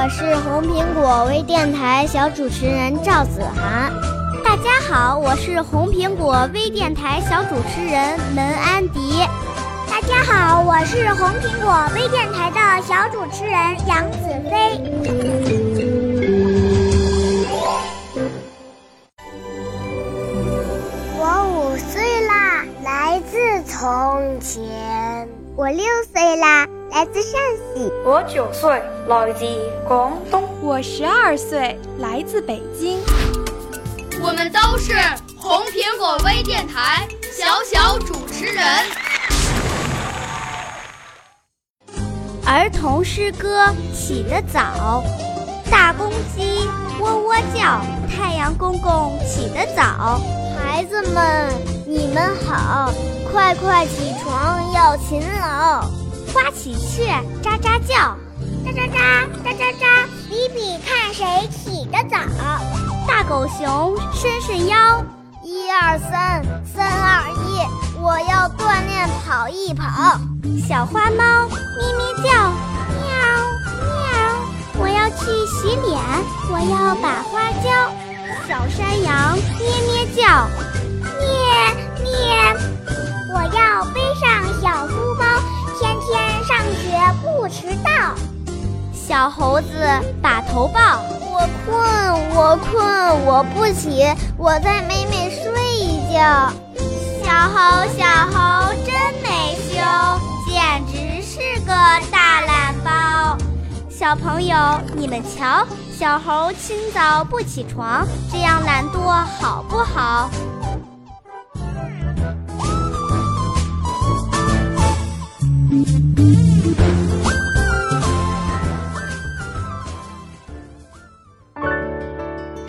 我是红苹果微电台小主持人赵子涵。大家好，我是红苹果微电台小主持人门安迪。大家好，我是红苹果微电台的小主持人杨子飞。我五岁啦，来自从前。我六岁啦。来自陕西，我九岁，来自广东，我十二岁，来自北京。我们都是红苹果微电台小小主持人。儿童诗歌起得早，大公鸡喔喔叫，太阳公公起得早。孩子们，你们好，快快起床要勤劳。花喜鹊喳喳叫，喳喳喳喳喳喳，比比看谁起得早。大狗熊伸伸腰，一二三，三二一，我要锻炼跑一跑。小花猫咪咪叫，喵喵，我要去洗脸，我要把花浇。小山羊咩咩叫，迟到，小猴子把头抱。我困，我困，我不起，我再美美睡一觉。小猴，小猴真没羞，简直是个大懒包。小朋友，你们瞧，小猴清早不起床，这样懒惰好不好？